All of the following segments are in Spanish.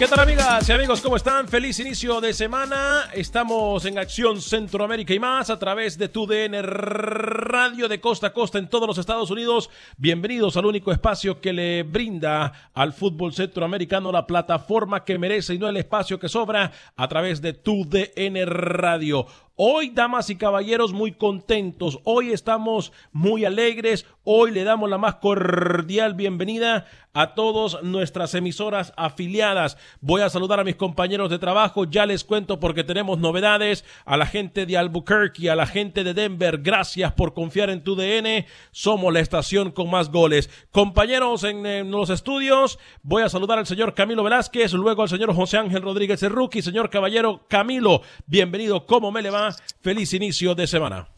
¿Qué tal amigas y amigos? ¿Cómo están? Feliz inicio de semana. Estamos en Acción Centroamérica y más a través de tu DN Radio de costa a costa en todos los Estados Unidos. Bienvenidos al único espacio que le brinda al fútbol centroamericano la plataforma que merece y no el espacio que sobra a través de tu DN Radio. Hoy, damas y caballeros, muy contentos. Hoy estamos muy alegres. Hoy le damos la más cordial bienvenida a todas nuestras emisoras afiliadas. Voy a saludar a mis compañeros de trabajo. Ya les cuento porque tenemos novedades. A la gente de Albuquerque, a la gente de Denver, gracias por confiar en tu DN. Somos la estación con más goles. Compañeros en, los estudios, voy a saludar al señor Camilo Velázquez, luego al señor José Ángel Rodríguez Cerruqui. Señor caballero Camilo, bienvenido. ¿Cómo me le va? Feliz inicio de semana.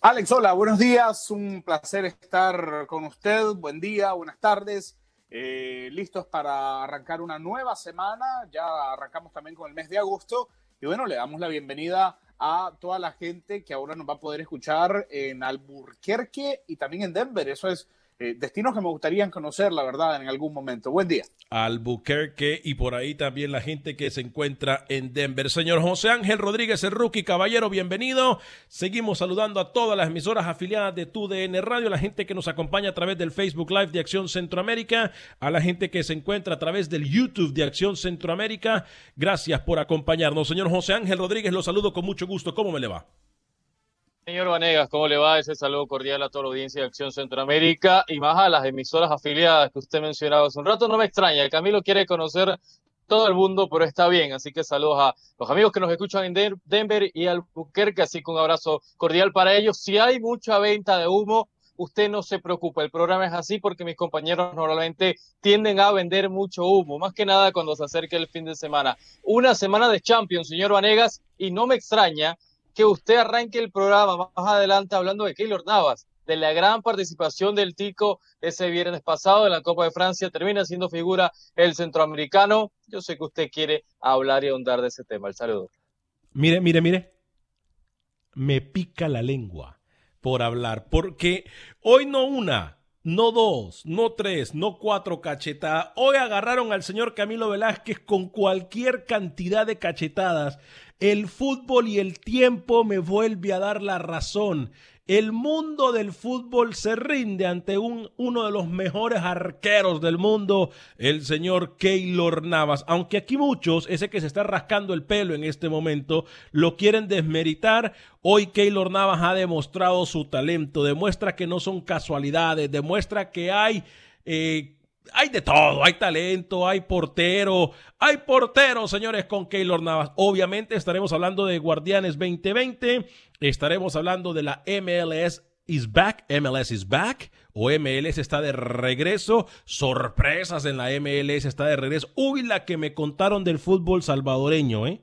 Alex, hola, buenos días. Un placer estar con usted. Buen día, buenas tardes. Eh, listos para arrancar una nueva semana. Ya arrancamos también con el mes de agosto. Y bueno, le damos la bienvenida a toda la gente que ahora nos va a poder escuchar en Alburquerque y también en Denver. Eso es eh, destinos que me gustaría conocer, la verdad, en algún momento. Buen día. Albuquerque y por ahí también la gente que se encuentra en Denver. Señor José Ángel Rodríguez, el rookie, caballero, bienvenido. Seguimos saludando a todas las emisoras afiliadas de TUDN Radio, la gente que nos acompaña a través del Facebook Live de Acción Centroamérica, a la gente que se encuentra a través del YouTube de Acción Centroamérica. Gracias por acompañarnos. Señor José Ángel Rodríguez, lo saludo con mucho gusto. ¿Cómo me le va? Señor Vanegas, ¿cómo le va? Ese saludo cordial a toda la audiencia de Acción Centroamérica y más a las emisoras afiliadas que usted mencionaba hace un rato. No me extraña, Camilo quiere conocer todo el mundo, pero está bien. Así que saludos a los amigos que nos escuchan en Denver y Albuquerque, así que un abrazo cordial para ellos. Si hay mucha venta de humo, usted no se preocupe, el programa es así porque mis compañeros normalmente tienden a vender mucho humo, más que nada cuando se acerque el fin de semana. Una semana de Champions, señor Vanegas, y no me extraña que usted arranque el programa más adelante hablando de Keylor Navas, de la gran participación del Tico ese viernes pasado en la Copa de Francia, termina siendo figura el centroamericano. Yo sé que usted quiere hablar y ahondar de ese tema. El saludo. Mire, mire, mire. Me pica la lengua por hablar, porque hoy no una, no dos, no tres, no cuatro cachetadas. Hoy agarraron al señor Camilo Velázquez con cualquier cantidad de cachetadas el fútbol y el tiempo me vuelve a dar la razón. El mundo del fútbol se rinde ante un, uno de los mejores arqueros del mundo, el señor Keylor Navas. Aunque aquí muchos, ese que se está rascando el pelo en este momento, lo quieren desmeritar. Hoy Keylor Navas ha demostrado su talento, demuestra que no son casualidades, demuestra que hay... Eh, hay de todo, hay talento, hay portero, hay portero, señores, con Keylor Navas. Obviamente estaremos hablando de Guardianes 2020, estaremos hablando de la MLS is back, MLS is back, o MLS está de regreso, sorpresas en la MLS está de regreso. Uy, la que me contaron del fútbol salvadoreño, ¿eh?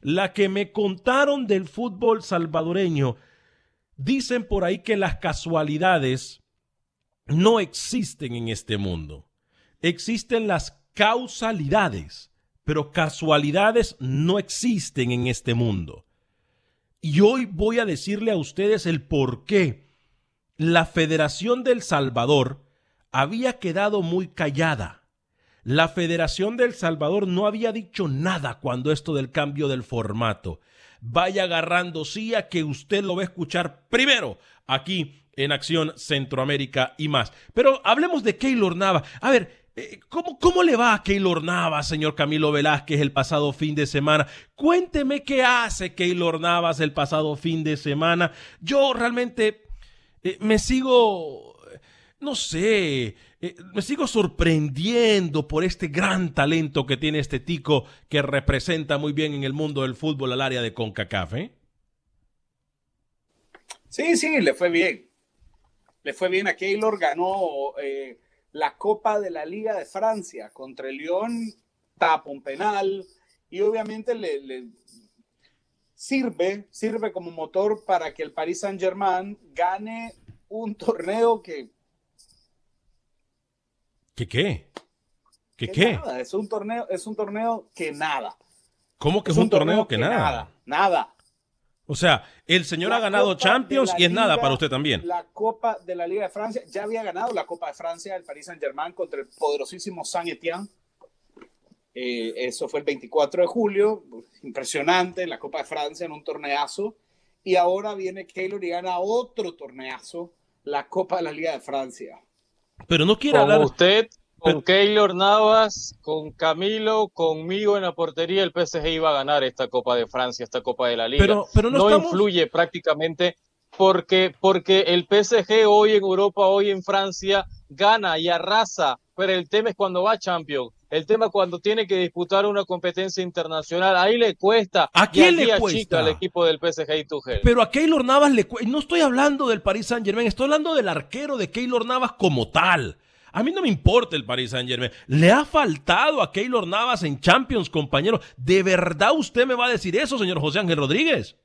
La que me contaron del fútbol salvadoreño. Dicen por ahí que las casualidades no existen en este mundo. Existen las causalidades, pero casualidades no existen en este mundo. Y hoy voy a decirle a ustedes el por qué la Federación del Salvador había quedado muy callada. La Federación del Salvador no había dicho nada cuando esto del cambio del formato. Vaya agarrando sí a que usted lo va a escuchar primero aquí en Acción Centroamérica y más. Pero hablemos de Keylor Nava. A ver, eh, ¿Cómo, ¿Cómo, le va a Keylor Navas, señor Camilo Velázquez, el pasado fin de semana? Cuénteme qué hace Keylor Navas el pasado fin de semana. Yo realmente eh, me sigo, no sé, eh, me sigo sorprendiendo por este gran talento que tiene este tico que representa muy bien en el mundo del fútbol al área de CONCACAF. Sí, sí, le fue bien le fue bien a Keylor, ganó eh, la Copa de la Liga de Francia contra el Lyon, tapa un penal y obviamente le, sirve, sirve como motor para que el Paris Saint Germain gane un torneo que... ¿Qué qué? ¿Qué qué? Nada, es un torneo, es un torneo que nada. ¿Cómo que es, un, torneo, que, nada? Nada, nada. O sea, el señor ha ganado Champions y es nada para usted también. La Copa de la Liga de Francia, ya había ganado la Copa de Francia el Paris Saint-Germain contra el poderosísimo Saint-Étienne. Eh, eso fue el 24 de julio, impresionante, la Copa de Francia en un torneazo. Y ahora viene Keylor y gana otro torneazo, la Copa de la Liga de Francia. Pero no quiere hablar. usted con Keylor Navas, con Camilo, conmigo en la portería, el PSG iba a ganar esta Copa de Francia, esta Copa de la Liga. Pero, no, influye prácticamente porque, porque el PSG hoy en Europa, hoy en Francia, gana y arrasa. Pero el tema es cuando va Champions. El tema cuando tiene que disputar una competencia internacional, ahí le cuesta. ¿A quién le cuesta? al equipo del PSG y Tuchel. Pero a Keylor Navas le cuesta. No estoy hablando del Paris Saint Germain, estoy hablando del arquero de Keylor Navas como tal. A mí no me importa el Paris Saint Germain. Le ha faltado a Keylor Navas en Champions, compañero. ¿De verdad usted me va a decir eso, señor José Ángel Rodríguez?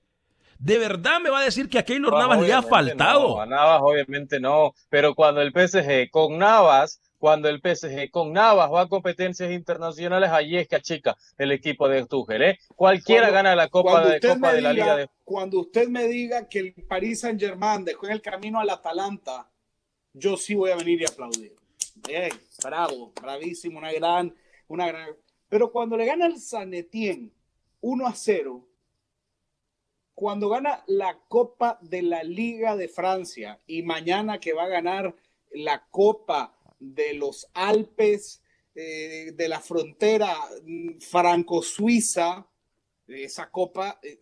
¿De verdad me va a decir que a Keylor Navas le ha faltado? a Navas obviamente no, pero cuando el PSG con Navas, cuando el PSG con Navas va a competencias internacionales, allí es que achica el equipo de Tuchel, ¿eh? Cualquiera gana la Copa, de, Copa de la Liga de... Cuando usted me diga que el Paris Saint Germain dejó en el camino al Atalanta, yo sí voy a venir y aplaudir bravo, bravísimo, una gran, una gran. Pero cuando le gana el Sanetien 1 a 0, cuando gana la Copa de la Liga de Francia y mañana que va a ganar la Copa de los Alpes, eh, de la frontera mm, franco-suiza, esa copa, eh,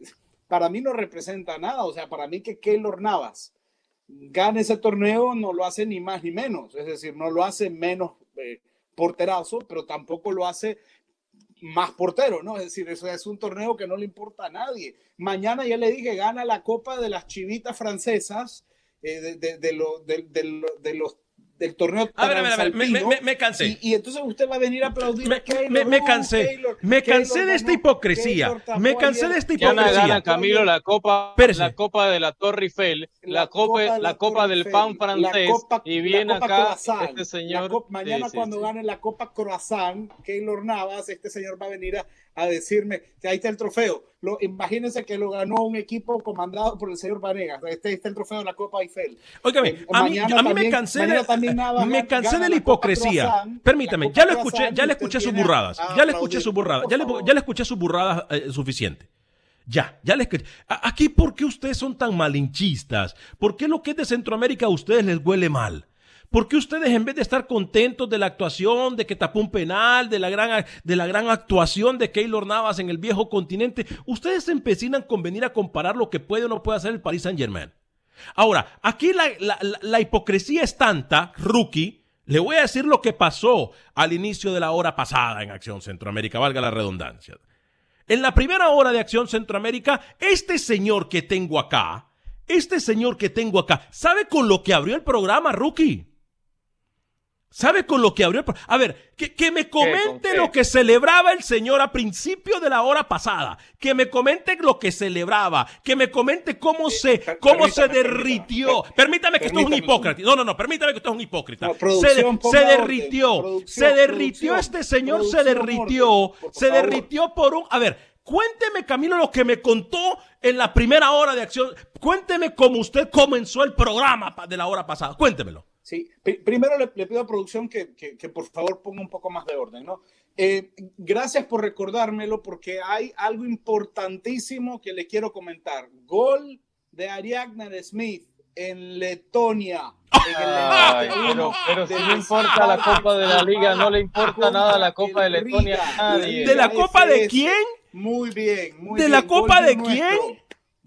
para mí no representa nada. O sea, para mí que Keylor Navas gane ese torneo no lo hace ni más ni menos, es decir, no lo hace menos eh, porterazo, pero tampoco lo hace más portero, ¿no? Es decir, eso es un torneo que no le importa a nadie. Mañana ya le dije, gana la Copa de las Chivitas Francesas, eh, de, de, de, de, los del torneo. A ver, a ver, a ver, me, me, cansé. Y, entonces usted va a venir a aplaudir. Me, me cansé. me cansé de esta hipocresía. Me cansé de esta hipocresía. Gana, Camilo, la copa, la copa de la Torre Eiffel, la, copa, la copa del pan francés. y viene acá este señor. mañana, cuando gane la Copa Croissant, Keylor Navas, este señor va a venir a a decirme que ahí está el trofeo. Lo, imagínense que lo ganó un equipo comandado por el señor Vanegas. Este, está el trofeo de la Copa Eiffel. Óigame, eh, a, mí, a mí, me cansé de, me cansé de la hipocresía. Permítame, ya lo escuché, ya le escuché sus burradas. Ya le escuché sus burradas. Ya le, ya le escuché sus burradas eh, suficiente. Ya, ya les Aquí, ¿por qué ustedes son tan malinchistas? ¿Por qué lo que es de Centroamérica a ustedes les huele mal? ¿Por qué ustedes en vez de estar contentos de la actuación, de que tapó un penal, de la gran, de la gran actuación de Keylor Navas en el viejo continente, ustedes se empecinan con venir a comparar lo que puede o no puede hacer el Paris Saint Germain? Ahora, aquí la, hipocresía es tanta, rookie, Le voy a decir lo que pasó al inicio de la hora pasada en Acción Centroamérica, valga la redundancia. En la primera hora de Acción Centroamérica, este señor que tengo acá, este señor que tengo acá, ¿sabe con lo que abrió el programa, Rookie? ¿Sabe con lo que abrió el programa? A ver, que, que me comente lo que celebraba el señor a principio de la hora pasada. Que me comente lo que celebraba. Que me comente cómo se, cómo se derritió. Permítame, que esto es un hipócrita. No, no, no, permítame que esto es un hipócrita. se, se derritió. se derritió este señor, se derritió. Se derritió por un. A ver, Cuénteme, Camilo, lo que me contó en la primera hora de acción. Cuénteme cómo usted comenzó el programa de la hora pasada. Cuéntemelo. Sí, primero le, pido a producción que, que, por favor ponga un poco más de orden, ¿no? Eh, gracias por recordármelo porque hay algo importantísimo que le quiero comentar. Gol de Ariadne Smith en Letonia. pero, si no importa la Copa de la Liga, no le importa nada la Copa de Letonia a nadie. ¿De la Copa de quién? Muy bien, muy ¿De bien. la Copa de, quién?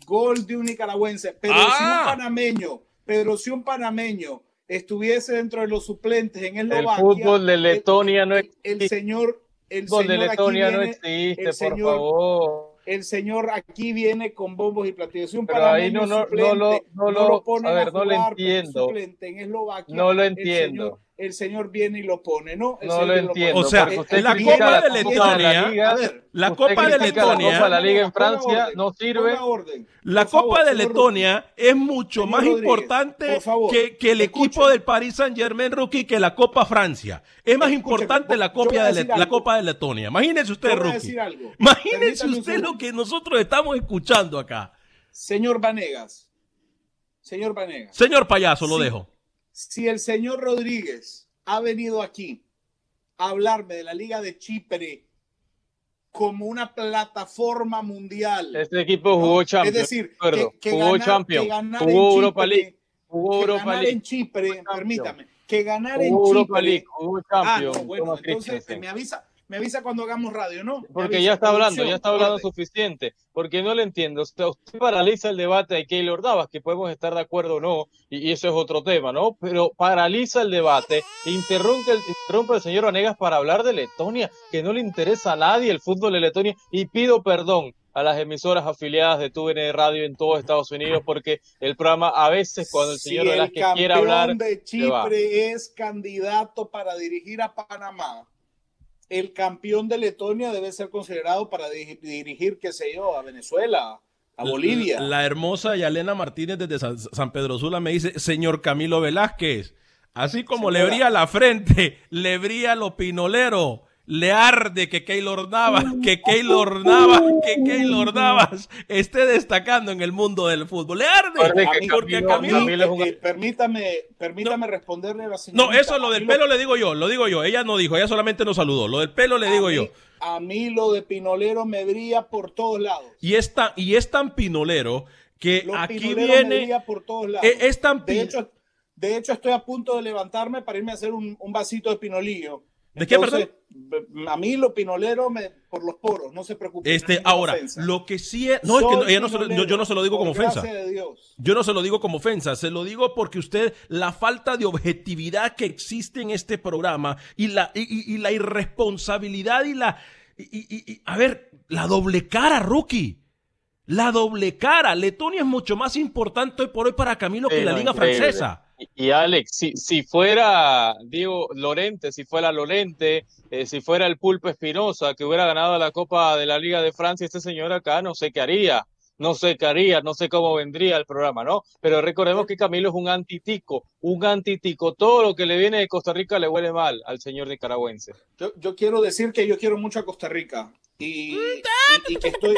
Gol de un nicaragüense. Pero si un ah. panameño, pero si un panameño estuviese dentro de los suplentes en Eslovaquia. El fútbol de Letonia no existe. El, señor. El fútbol de Letonia no existe, por señor, favor. El señor aquí viene con bombos y platillos. Un Pero ahí no, no, no, lo, no, lo, a ver, no lo entiendo. En Eslovaquia, no lo entiendo el señor viene y lo pone, ¿no? no lo entiendo. O sea, la Copa de Letonia, la Copa de Letonia, la Liga en Francia no sirve. La Copa de Letonia es mucho más importante que, el equipo del Paris Saint Germain rookie que la Copa Francia. Es más importante la Copa de la Copa de Letonia. Imagínese usted, rookie. Imagínese usted lo que nosotros estamos escuchando acá. Señor Vanegas. Señor Vanegas. Señor payaso, lo dejo si el señor Rodríguez ha venido aquí a hablarme de la Liga de Chipre como una plataforma mundial. Este equipo jugó Champions. Es decir, que, jugó Champions, jugó Europa League, jugó Europa League. en Chipre, permítame, que ganar en Chipre. League, jugó Champions. Ah, no, bueno, entonces me avisa, me avisa cuando hagamos radio, ¿no? Porque ya está hablando, ya está hablando suficiente. Porque no le entiendo. Usted, paraliza el debate de Keylor Davas, que podemos estar de acuerdo o no, y, eso es otro tema, ¿no? Pero paraliza el debate, interrumpe el, interrumpe el señor Vanegas para hablar de Letonia, que no le interesa a nadie el fútbol de Letonia, y pido perdón a las emisoras afiliadas de TUN Radio en todo Estados Unidos, porque el programa a veces cuando el señor Velázquez quiere hablar... de Chipre es candidato para dirigir a Panamá el campeón de Letonia debe ser considerado para dirigir, qué sé yo, a Venezuela, a Bolivia. La, hermosa Yalena Martínez desde San, Pedro Sula me dice, señor Camilo Velázquez, así como le brilla la frente, le brilla lo pinolero le arde que Keylor Navas, que Keylor Navas, que Keylor Navas esté destacando en el mundo del fútbol. Le arde. porque Camilo, eh, permítame, permítame responderle a la señora. No, eso lo del pelo le digo yo, lo digo yo. Ella no dijo, ella solamente nos saludó. Lo del pelo le digo yo. A mí lo de pinolero me brilla por todos lados. Y es tan, y es tan pinolero que aquí viene. por todos lados. E, es, tan de, hecho, de hecho, estoy a punto de levantarme para irme a hacer un, un vasito de pinolillo ¿De qué, perdón? A mí lo pinolero me, por los poros, no se preocupe. Este, ahora, lo que sí es. No, es que yo, no se lo digo como ofensa. Yo no se lo digo como ofensa, se lo digo porque usted, la falta de objetividad que existe en este programa y la, y, la irresponsabilidad y la. Y, a ver, la doble cara, rookie. La doble cara. Letonia es mucho más importante hoy por hoy para Camilo que la Liga Francesa. Y, Alex, si, si fuera Diego Lorente, si fuera Lorente, eh, si fuera el Pulpo Espinosa que hubiera ganado la Copa de la Liga de Francia, este señor acá no sé qué haría, no sé qué haría, no sé cómo vendría el programa, ¿no? Pero recordemos que Camilo es un antitico, un antitico. Todo lo que le viene de Costa Rica le huele mal al señor nicaragüense. Yo, yo quiero decir que yo quiero mucho a Costa Rica y, y que estoy...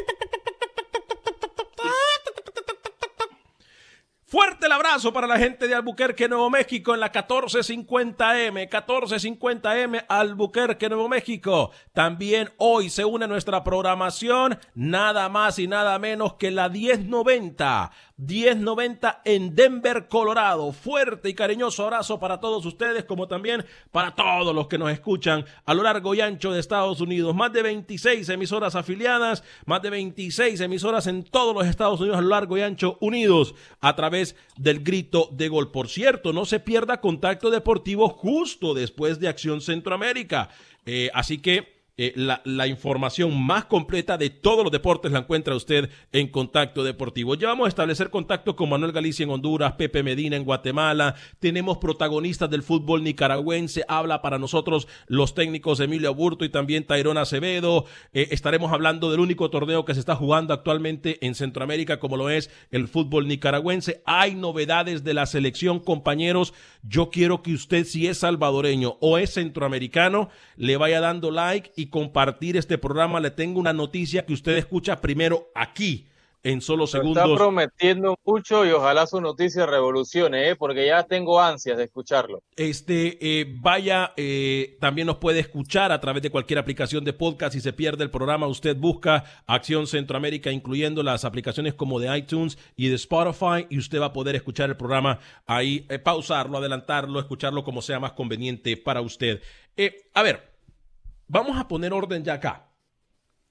Fuerte el abrazo para la gente de Albuquerque, Nuevo México, en la 1450M, 1450M, Albuquerque, Nuevo México. También hoy se une nuestra programación, nada más y nada menos que la 1090 1090 en Denver, Colorado. Fuerte y cariñoso abrazo para todos ustedes, como también para todos los que nos escuchan a lo largo y ancho de Estados Unidos. Más de 26 emisoras afiliadas, más de 26 emisoras en todos los Estados Unidos a lo largo y ancho unidos a través del grito de gol. Por cierto, no se pierda contacto deportivo justo después de Acción Centroamérica. Eh, así que eh, la, información más completa de todos los deportes la encuentra usted en Contacto Deportivo. Ya vamos a establecer contacto con Manuel Galicia en Honduras, Pepe Medina en Guatemala. Tenemos protagonistas del fútbol nicaragüense. Habla para nosotros los técnicos Emilio Aburto y también Tairón Acevedo. Eh, estaremos hablando del único torneo que se está jugando actualmente en Centroamérica, como lo es el fútbol nicaragüense. Hay novedades de la selección, compañeros. Yo quiero que usted, si es salvadoreño o es centroamericano, le vaya dando like y compartir este programa, le tengo una noticia que usted escucha primero aquí en solo segundos. Está prometiendo mucho y ojalá su noticia revolucione, ¿eh? porque ya tengo ansias de escucharlo. Este, eh, vaya, eh, también nos puede escuchar a través de cualquier aplicación de podcast. Si se pierde el programa, usted busca Acción Centroamérica, incluyendo las aplicaciones como de iTunes y de Spotify, y usted va a poder escuchar el programa ahí, pausarlo, adelantarlo, escucharlo como sea más conveniente para usted. a ver, vamos a poner orden ya acá.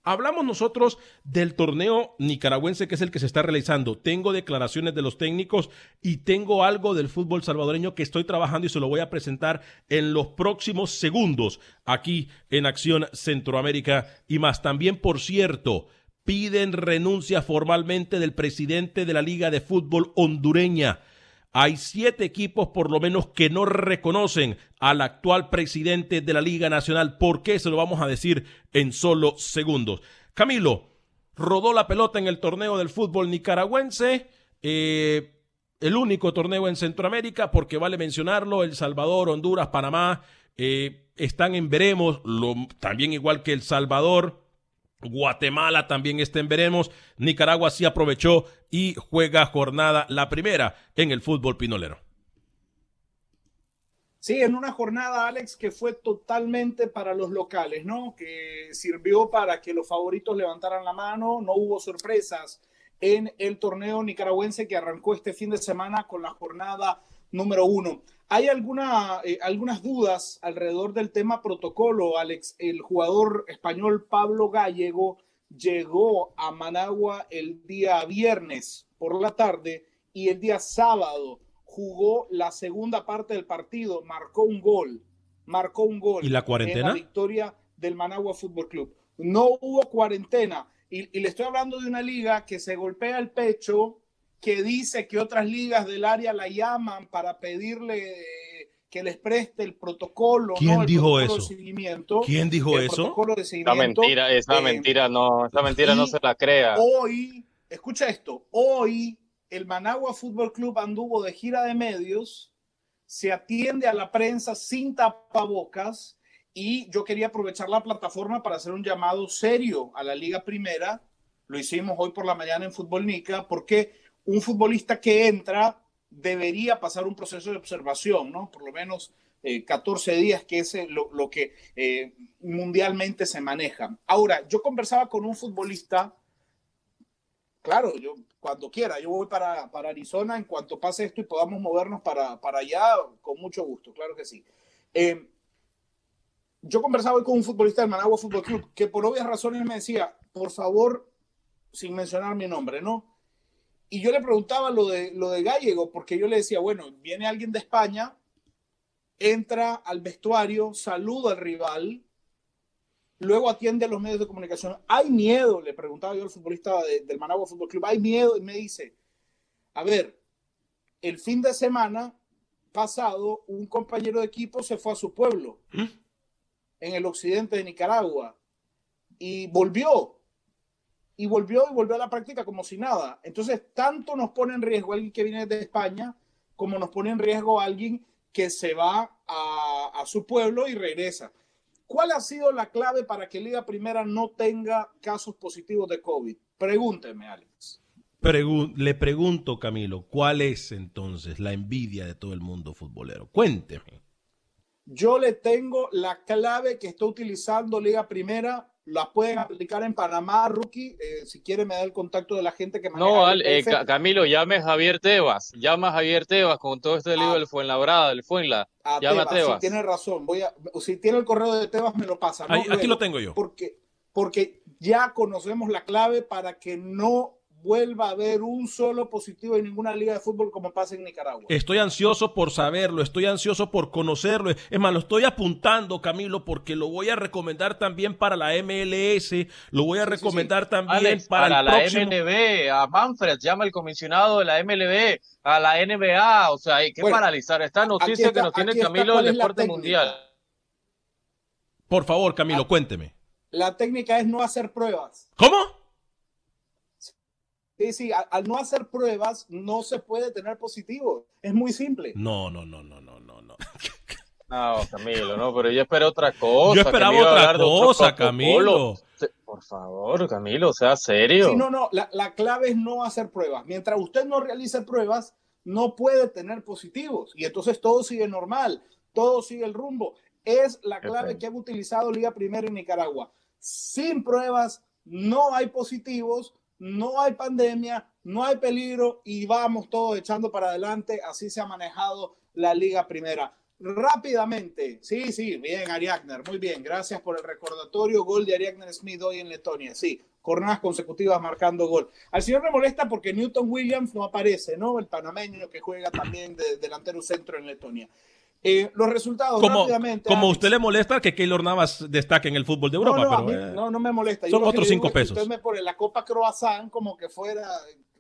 Hablamos nosotros del torneo nicaragüense que es el que se está realizando. Tengo declaraciones de los técnicos y tengo algo del fútbol salvadoreño que estoy trabajando y se lo voy a presentar en los próximos segundos aquí en Acción Centroamérica y más. También, por cierto, piden renuncia formalmente del presidente de la Liga de Fútbol hondureña. Hay siete equipos por lo menos que no reconocen al actual presidente de la Liga Nacional. ¿Por qué? Se lo vamos a decir en solo segundos. Camilo, rodó la pelota en el torneo del fútbol nicaragüense. Eh, el único torneo en Centroamérica, porque vale mencionarlo, El Salvador, Honduras, Panamá, eh, están en veremos, también igual que El Salvador, Guatemala también está en veremos. Nicaragua sí aprovechó y juega jornada la primera en el fútbol pinolero. Sí, en una jornada, Alex, que fue totalmente para los locales, ¿no? Que sirvió para que los favoritos levantaran la mano, no hubo sorpresas en el torneo nicaragüense que arrancó este fin de semana con la jornada número uno. Hay alguna, eh, algunas dudas alrededor del tema protocolo, Alex. El jugador español Pablo Gallego llegó a Managua el día viernes por la tarde y el día sábado jugó la segunda parte del partido, marcó un gol, marcó un gol. ¿Y la cuarentena? la victoria del Managua Fútbol Club. No hubo cuarentena. Y, y, le estoy hablando de una liga que se golpea el pecho que dice que otras ligas del área la llaman para pedirle que les preste el protocolo. ¿Quién dijo eso? seguimiento, ¿Quién dijo eso? Esa mentira, esa eh, mentira no, esa mentira no se la crea. Hoy, escucha esto, hoy el Managua Fútbol Club anduvo de gira de medios, se atiende a la prensa sin tapabocas y yo quería aprovechar la plataforma para hacer un llamado serio a la Liga Primera. Lo hicimos hoy por la mañana en Fútbol Nica porque un futbolista que entra debería pasar un proceso de observación, ¿no? Por lo menos 14 eh, días, que es eh, lo, que eh, mundialmente se maneja. Ahora, yo conversaba con un futbolista, claro, yo cuando quiera, yo voy para, para Arizona en cuanto pase esto y podamos movernos para, para allá, con mucho gusto, claro que sí. yo conversaba hoy con un futbolista del Managua Fútbol Club que por obvias razones me decía, por favor, sin mencionar mi nombre, ¿no? Y yo le preguntaba lo de, lo de Gallego, porque yo le decía, bueno, viene alguien de España, entra al vestuario, saluda al rival, luego atiende a los medios de comunicación. ¿Hay miedo? Le preguntaba yo al futbolista del Managua Fútbol Club. ¿Hay miedo? Y me dice, a ver, el fin de semana pasado, un compañero de equipo se fue a su pueblo, ¿Mm? en el occidente de Nicaragua, y volvió y volvió y volvió a la práctica como si nada. Entonces, tanto nos pone en riesgo alguien que viene de España como nos pone en riesgo alguien que se va a, su pueblo y regresa. ¿Cuál ha sido la clave para que Liga Primera no tenga casos positivos de COVID? Pregúnteme, Alex. le pregunto, Camilo, ¿cuál es entonces la envidia de todo el mundo futbolero? Cuénteme. Yo le tengo la clave que está utilizando Liga Primera las pueden aplicar en Panamá, Rookie. Eh, si quiere, me da el contacto de la gente que maneja No, el eh. Camilo, llame a Javier Tebas, llama a Javier Tebas con todo este lío Ah. del Fuenlabrada, del Fuenla. a llama a Tebas, sí, Tebas. tiene razón. Voy a, si tiene el correo de Tebas, me lo pasa. ¿no? Ahí- aquí lo tengo yo. Porque, porque ya conocemos la clave para que no vuelva a haber un solo positivo en ninguna liga de fútbol como pasa en Nicaragua. Estoy ansioso por saberlo, estoy ansioso por conocerlo. Es más, lo estoy apuntando, Camilo, porque lo voy a recomendar también para la MLS, lo voy a Sí, sí, sí. recomendar también Alex, para, para, el la próximo. MLB, a Manfred, llama el comisionado de la MLB, a la NBA, o sea, hay que Bueno, paralizar esta noticia está- que nos tiene Camilo del deporte mundial. Por favor, Camilo, Ah. cuénteme. La técnica es no hacer pruebas. ¿Cómo? Sí, sí, a- al no hacer pruebas no se puede tener positivo. Es muy simple. No, no, no, no, no, no, no. No, Camilo, no, pero yo esperé otra cosa. Yo esperaba a otra cosa. Camilo. Por favor, Camilo, sea serio. Sí, no, no, la, la clave es no hacer pruebas. Mientras usted no realice pruebas, no puede tener positivos. Y entonces todo sigue normal, todo sigue el rumbo. Es la clave que han utilizado Liga Primera en Nicaragua. Sin pruebas, no hay positivos, no hay pandemia, no hay peligro y vamos todos echando para adelante. Así se ha manejado la Liga Primera. Rápidamente, sí, sí, bien, Ariagner, muy bien, gracias por el recordatorio. Gol de Ariagner Smith hoy en Letonia, sí, jornadas consecutivas marcando gol. Al señor le molesta porque Newton Williams no aparece, ¿no? El panameño que juega también de delantero centro en Letonia. Eh, los resultados Como, rápidamente. como a Alex. usted le molesta que Keylor Navas destaque en el fútbol de Europa, no, pero mí eh, no, no me molesta. son otros cinco es que pesos. Usted me pone la Copa Croissant como que fuera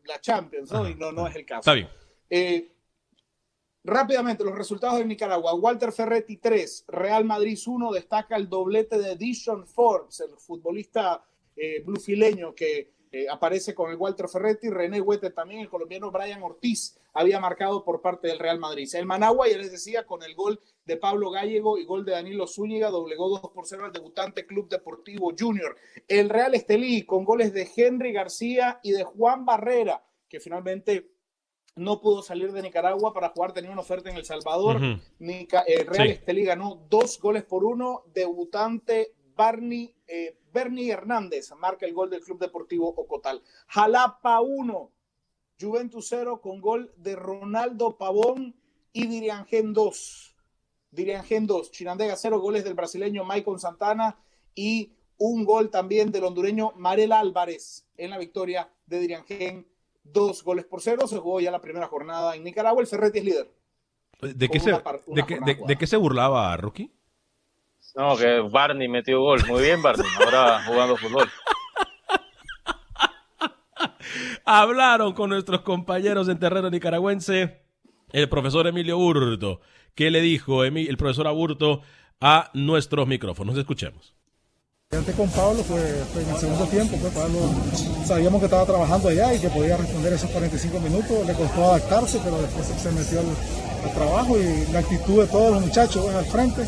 la Champions, ¿no? Y no, no es el caso. está bien. Eh, rápidamente, los resultados de Nicaragua. Walter Ferretti 3, Real Madrid 1, destaca el doblete de Dishon Forbes, el futbolista blufileño que eh, aparece con el Walter Ferretti. René Huete también, el colombiano Brian Ortiz había marcado por parte del Real Madrid. El Managua, ya les decía, con el gol de Pablo Gallego y gol de Danilo Zúñiga, doblegó 2 por 0 al debutante Club Deportivo Junior. El Real Estelí, con goles de Henry García y de Juan Barrera, que finalmente no pudo salir de Nicaragua para jugar, tenía una oferta en El Salvador. Nica- eh, Real Sí. Estelí ganó dos goles por uno. Debutante Barney, eh, Bernie Hernández marca el gol del Club Deportivo Ocotal. Jalapa 1, Juventus 0 con gol de Ronaldo Pavón y Diriangen 2. Diriangen 2, Chinandega 0, goles del brasileño Michael Santana y un gol también del hondureño Marel Álvarez en la victoria de Diriangen. Dos goles por cero, se jugó ya la primera jornada en Nicaragua, el Ferretti es líder. ¿De qué, se, de qué se burlaba Rookie? No, que Barney metió gol. Muy bien, Barney. Ahora jugando fútbol. Hablaron con nuestros compañeros en terreno nicaragüense el profesor Emilio Hurto. ¿Qué le dijo el profesor Aburto a nuestros micrófonos? Escuchemos. Antes con Pablo fue, fue en el segundo tiempo, pues Pablo sabíamos que estaba trabajando allá y que podía responder esos 45 minutos, le costó adaptarse, pero después se- se metió al, al trabajo y la actitud de todos los muchachos pues, al frente,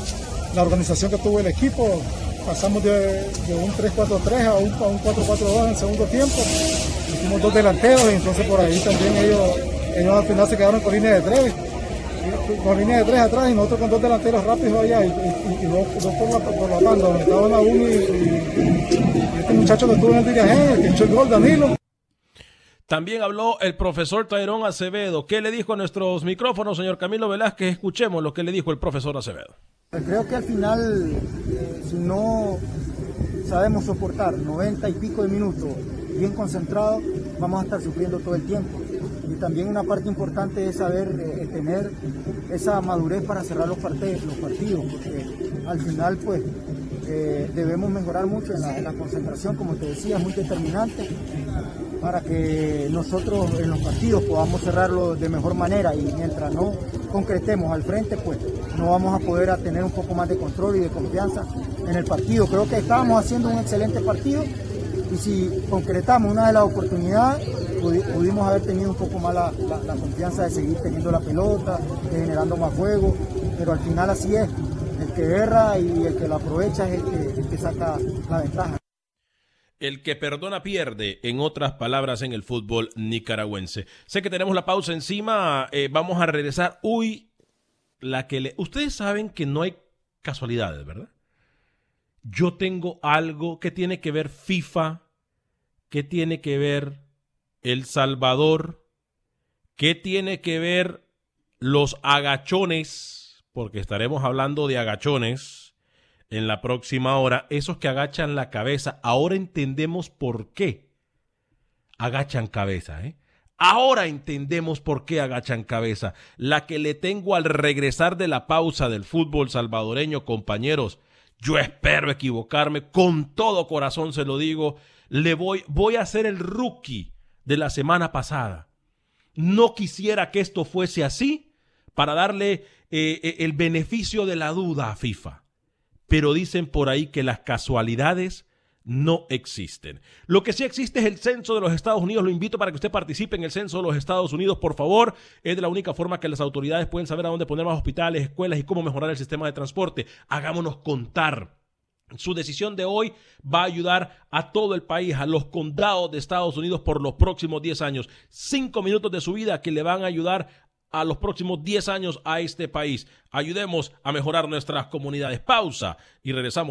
la organización que tuvo el equipo, pasamos de, de un 3-4-3 a un, un 4-4-2 en el segundo tiempo, hicimos dos delanteros y entonces por ahí también ellos, ellos al final se quedaron con línea de tres con línea de tres atrás y nosotros con dos delanteros rápidos allá y, y- y dos, dos por, la, por la banda donde estaba la uno y, y- este muchacho que estuvo en el dirigente, que echó el gol, Danilo. También habló el profesor Tairón Acevedo. ¿Qué le dijo a nuestros micrófonos, señor Camilo Velázquez? Escuchemos lo que le dijo el profesor Acevedo. Creo que al final, eh, si no sabemos soportar 90 y pico de minutos bien concentrados, vamos a estar sufriendo todo el tiempo. Y también una parte importante es saber eh, tener esa madurez para cerrar los, parte- los partidos, porque al final pues debemos mejorar mucho en la, en la concentración, como te decía, es muy determinante para que nosotros en los partidos podamos cerrarlo de mejor manera y mientras no concretemos al frente, pues no vamos a poder tener un poco más de control y de confianza en el partido. Creo que estábamos haciendo un excelente partido y si concretamos una de las oportunidades, pudi- pudimos haber tenido un poco más la, la- la confianza de seguir teniendo la pelota, de generando más juego, pero al final así es. El que erra y el que lo aprovecha es el que, saca la ventaja. El que perdona pierde, en otras palabras, en el fútbol nicaragüense. Sé que tenemos la pausa encima, eh, vamos a regresar. Uy, la que le... Ustedes saben que no hay casualidades, ¿verdad? yo tengo algo que tiene que ver FIFA, que tiene que ver El Salvador, que tiene que ver los agachones, porque estaremos hablando de agachones en la próxima hora, esos que agachan la cabeza. Ahora entendemos por qué agachan cabeza, ¿eh? Ahora entendemos por qué agachan cabeza. La que le tengo al regresar de la pausa del fútbol salvadoreño, compañeros. Yo espero equivocarme, con todo corazón se lo digo. Le voy, voy a ser el rookie de la semana pasada. No quisiera que esto fuese así para darle eh, el beneficio de la duda a FIFA. Pero dicen por ahí que las casualidades no existen. Lo que sí existe es el censo de los Estados Unidos. Lo invito para que usted participe en el censo de los Estados Unidos, por favor. Es de la única forma que las autoridades pueden saber a dónde poner más hospitales, escuelas y cómo mejorar el sistema de transporte. Hagámonos contar. Su decisión de hoy va a ayudar a todo el país, a los condados de Estados Unidos por los próximos 10 años. Cinco minutos de su vida que le van a ayudar a los próximos 10 años a este país. Ayudemos a mejorar nuestras comunidades. Pausa y regresamos.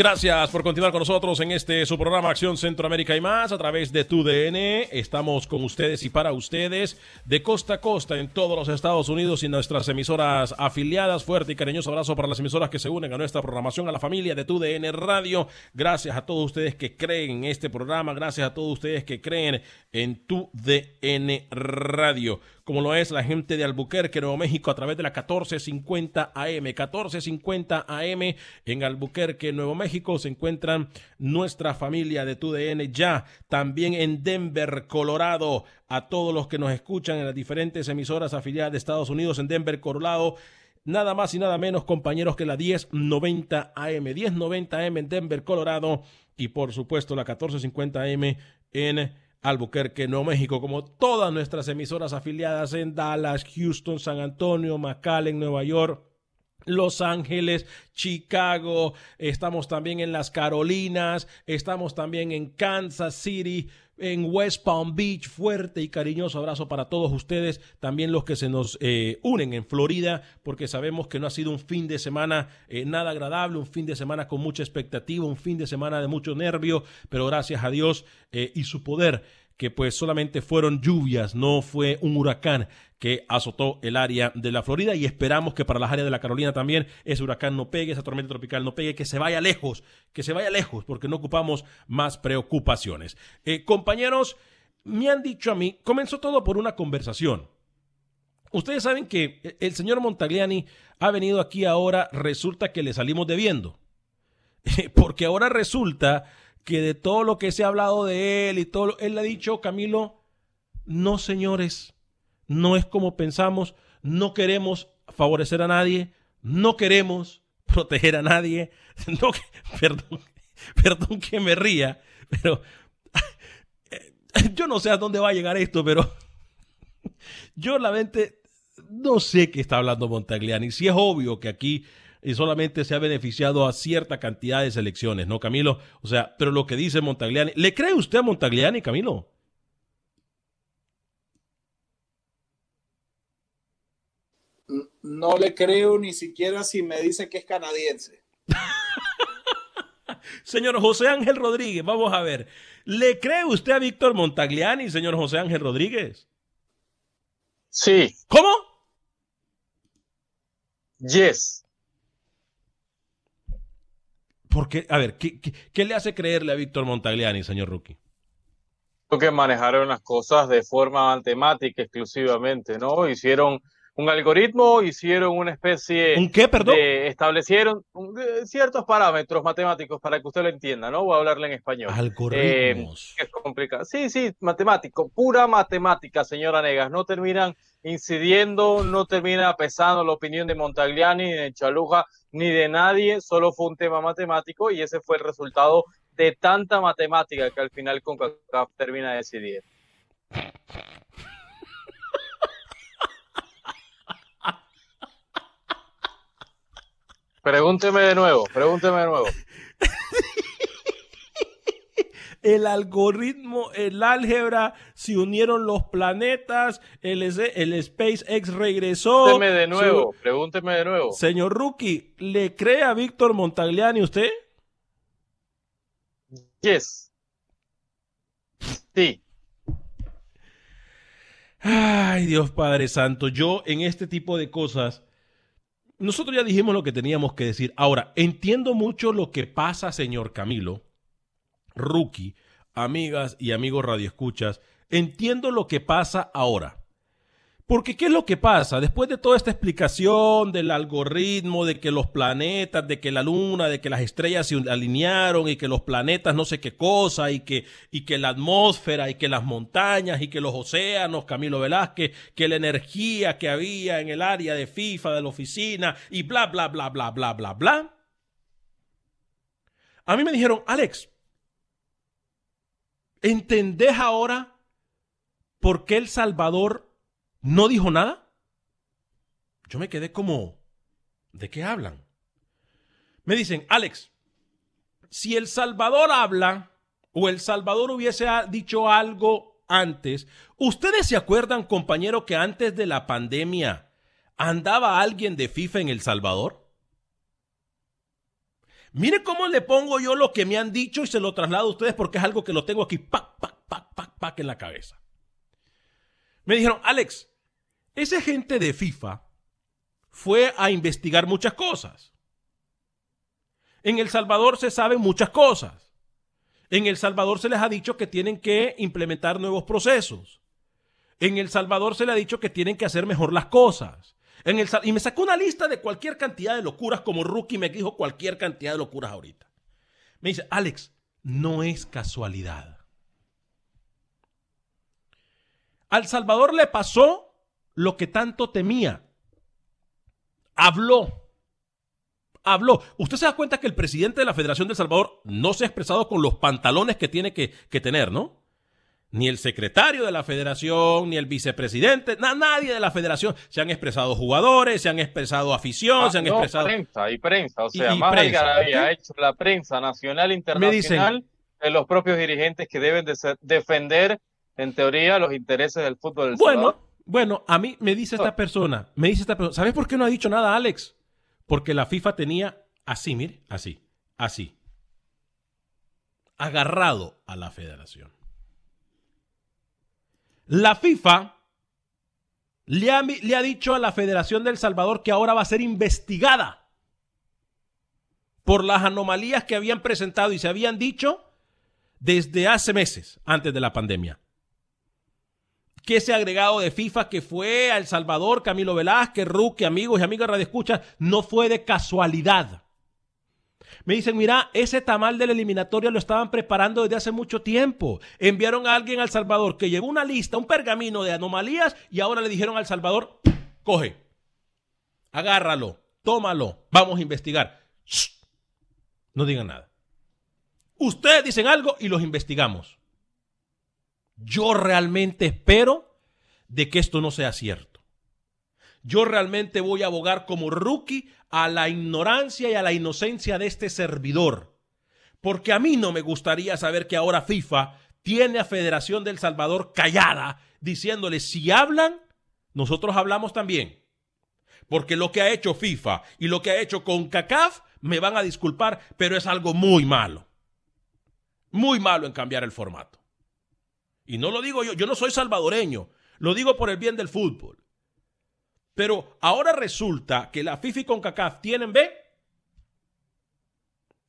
Gracias por continuar con nosotros en este su programa Acción Centroamérica y más a través de tu DN. Estamos con ustedes y para ustedes de costa a costa en todos los Estados Unidos y nuestras emisoras afiliadas. Fuerte y cariñoso abrazo para las emisoras que se unen a nuestra programación, a la familia de tu DN Radio. Gracias a todos ustedes que creen en este programa. Gracias a todos ustedes que creen en tu DN Radio como lo es la gente de Albuquerque, Nuevo México, a través de la 1450 AM. 1450 AM en Albuquerque, Nuevo México, se encuentran nuestra familia de TUDN ya. También en Denver, Colorado, a todos los que nos escuchan en las diferentes emisoras afiliadas de Estados Unidos en Denver, Colorado nada más y nada menos compañeros que la 1090 AM, 1090 AM en Denver, Colorado y por supuesto la 1450 AM en Albuquerque, Nuevo México, como todas nuestras emisoras afiliadas en Dallas, Houston, San Antonio, McAllen, Nueva York. Los Ángeles, Chicago, estamos también en las Carolinas, estamos también en Kansas City, en West Palm Beach. Fuerte y cariñoso abrazo para todos ustedes, también los que se nos eh, unen en Florida, porque sabemos que no ha sido un fin de semana eh, nada agradable, un fin de semana con mucha expectativa, un fin de semana de mucho nervio, pero gracias a Dios eh, y su poder que pues solamente fueron lluvias, no fue un huracán que azotó el área de la Florida y esperamos que para las áreas de la Carolina también ese huracán no pegue, esa tormenta tropical no pegue, que se vaya lejos, que se vaya lejos, porque no ocupamos más preocupaciones. Eh, compañeros, me han dicho a mí, comenzó todo por una conversación. Ustedes saben que el señor Montagliani ha venido aquí ahora, resulta que le salimos debiendo, porque ahora resulta que de todo lo que se ha hablado de él y todo, él le ha dicho, Camilo, no señores, no es como pensamos, no queremos favorecer a nadie, no queremos proteger a nadie, no, perdón, perdón que me ría, pero yo no sé a dónde va a llegar esto, pero yo la mente no sé qué está hablando Montagliani. Si es obvio que aquí y solamente se ha beneficiado a cierta cantidad de selecciones, ¿no, Camilo? O sea, pero lo que dice Montagliani, ¿le cree usted a Montagliani, Camilo? No le creo ni siquiera si me dice que es canadiense. señor José Ángel Rodríguez, vamos a ver. ¿Le cree usted a Víctor Montagliani, señor José Ángel Rodríguez? Sí. ¿Cómo? Yes. Porque, a ver, ¿qué, qué, le hace creerle a Víctor Montagliani, señor Rookie? que manejaron las cosas de forma matemática exclusivamente, ¿no? Hicieron un algoritmo, hicieron una especie ¿Un qué, perdón? de establecieron ciertos parámetros matemáticos para que usted lo entienda, ¿no? Voy a hablarle en español. Algoritmos. Eh, complicado. Sí, sí, matemático, pura matemática, señora Negas. No terminan incidiendo, no termina pesando la opinión de Montagliani, ni de Chaluja, ni de nadie. Solo fue un tema matemático y ese fue el resultado de tanta matemática que al final CONCACAF termina decidiendo. Pregúnteme de nuevo, pregúnteme de nuevo. el algoritmo, el álgebra, se unieron los planetas, el, el SpaceX regresó. Pregúnteme de nuevo, pregúnteme de nuevo. Señor Rookie, ¿le cree a Víctor Montagliani usted? Yes. Sí. Ay, Dios Padre Santo, yo en este tipo de cosas, nosotros ya dijimos lo que teníamos que decir. Ahora, entiendo mucho lo que pasa, señor Camilo, rookie, amigas y amigos radioescuchas, entiendo lo que pasa ahora. Porque ¿qué es lo que pasa? Después de toda esta explicación del algoritmo, de que los planetas, de que la luna, de que las estrellas se alinearon y que los planetas no sé qué cosa y que, y que la atmósfera y que las montañas y que los océanos, Camilo Velázquez, que la energía que había en el área de FIFA, de la oficina y bla, bla, bla, bla, bla, bla, bla. A mí me dijeron, Alex, ¿entendés ahora por qué El Salvador no dijo nada. Yo me quedé como, ¿de qué hablan? Me dicen, Alex, si El Salvador habla o El Salvador hubiese dicho algo antes, ¿ustedes se acuerdan, compañero, que antes de la pandemia andaba alguien de FIFA en El Salvador? Mire cómo le pongo yo lo que me han dicho y se lo traslado a ustedes porque es algo que lo tengo aquí, pac, pac, pac, pac, pac en la cabeza. Me dijeron, Alex, ese gente de FIFA fue a investigar muchas cosas. En El Salvador se saben muchas cosas. En El Salvador se les ha dicho que tienen que implementar nuevos procesos. En El Salvador se les ha dicho que tienen que hacer mejor las cosas. En el, y me sacó una lista de cualquier cantidad de locuras, como Rookie me dijo cualquier cantidad de locuras ahorita. Me dice, Alex, no es casualidad. Al Salvador le pasó lo que tanto temía. Habló. Habló. Usted se da cuenta que el presidente de la Federación de El Salvador no se ha expresado con los pantalones que tiene que, tener, ¿no? Ni el secretario de la federación, ni el vicepresidente, nadie de la federación. Se han expresado jugadores, se han expresado afición, ah, se han expresado. prensa y prensa. O sea, más ha hecho la prensa nacional e internacional de los propios dirigentes que deben de defender, en teoría, los intereses del fútbol del Bueno, bueno, a mí me dice esta oh. persona, me dice esta persona, ¿sabes por qué no ha dicho nada Alex? Porque la FIFA tenía así, mire, así, así, agarrado a la federación. La FIFA le ha, le ha dicho a la Federación del Salvador que ahora va a ser investigada por las anomalías que habían presentado y se habían dicho desde hace meses, antes de la pandemia que ese agregado de FIFA que fue a El Salvador, Camilo Velázquez, Ruque, amigos y amigas Radio Escucha, no fue de casualidad. Me dicen, mira, ese tamal de la eliminatoria lo estaban preparando desde hace mucho tiempo. Enviaron a alguien al Salvador que llevó una lista, un pergamino de anomalías y ahora le dijeron al Salvador, coge, agárralo, tómalo, vamos a investigar. No digan nada. Ustedes dicen algo y los investigamos. Yo realmente espero de que esto no sea cierto. Yo realmente voy a abogar como rookie a la ignorancia y a la inocencia de este servidor. Porque a mí no me gustaría saber que ahora FIFA tiene a Federación del Salvador callada, diciéndole, si hablan, nosotros hablamos también. Porque lo que ha hecho FIFA y lo que ha hecho con CACAF, me van a disculpar, pero es algo muy malo. Muy malo en cambiar el formato. Y no lo digo yo, yo no soy salvadoreño, lo digo por el bien del fútbol. Pero ahora resulta que la FIFA y CONCACAF tienen, ¿ve?